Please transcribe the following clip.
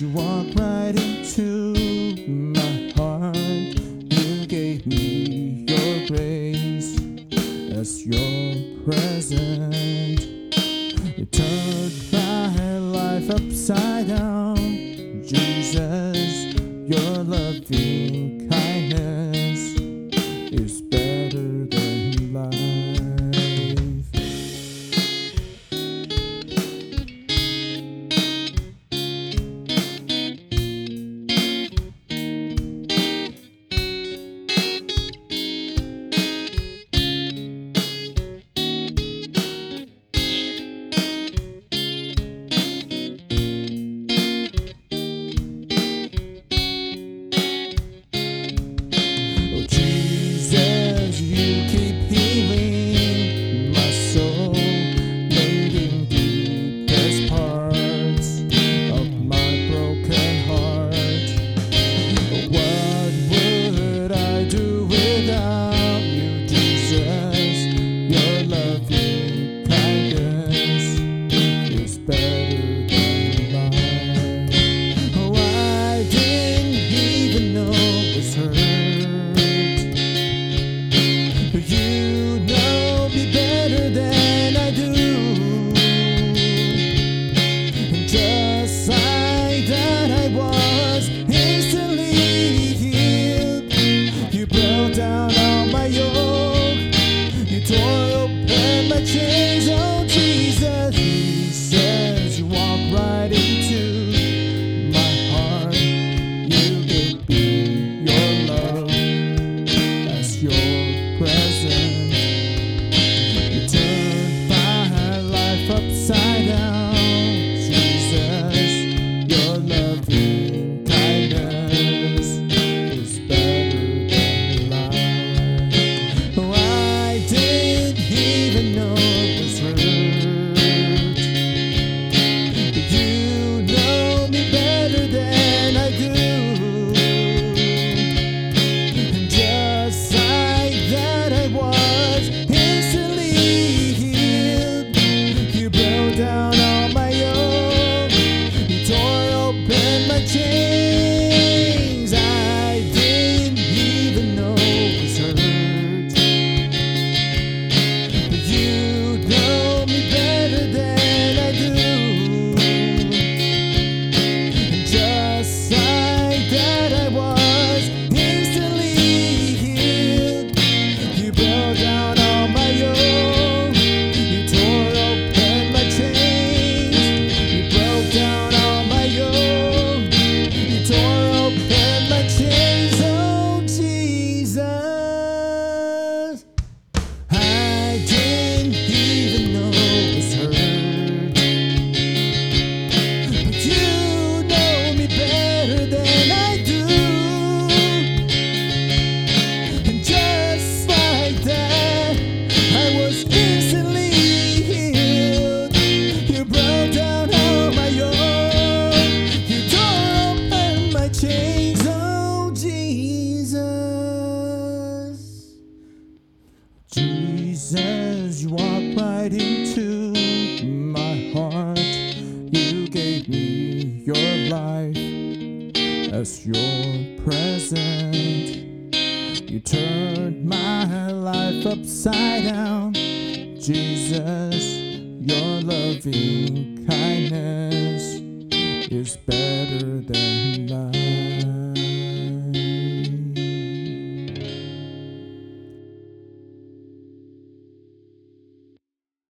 You walked right into my heart. You gave me your grace as your present. You turned my life upside down. Jesus, your loving life as your present. You turned my life upside down, Jesus. Your loving kindness is better than life.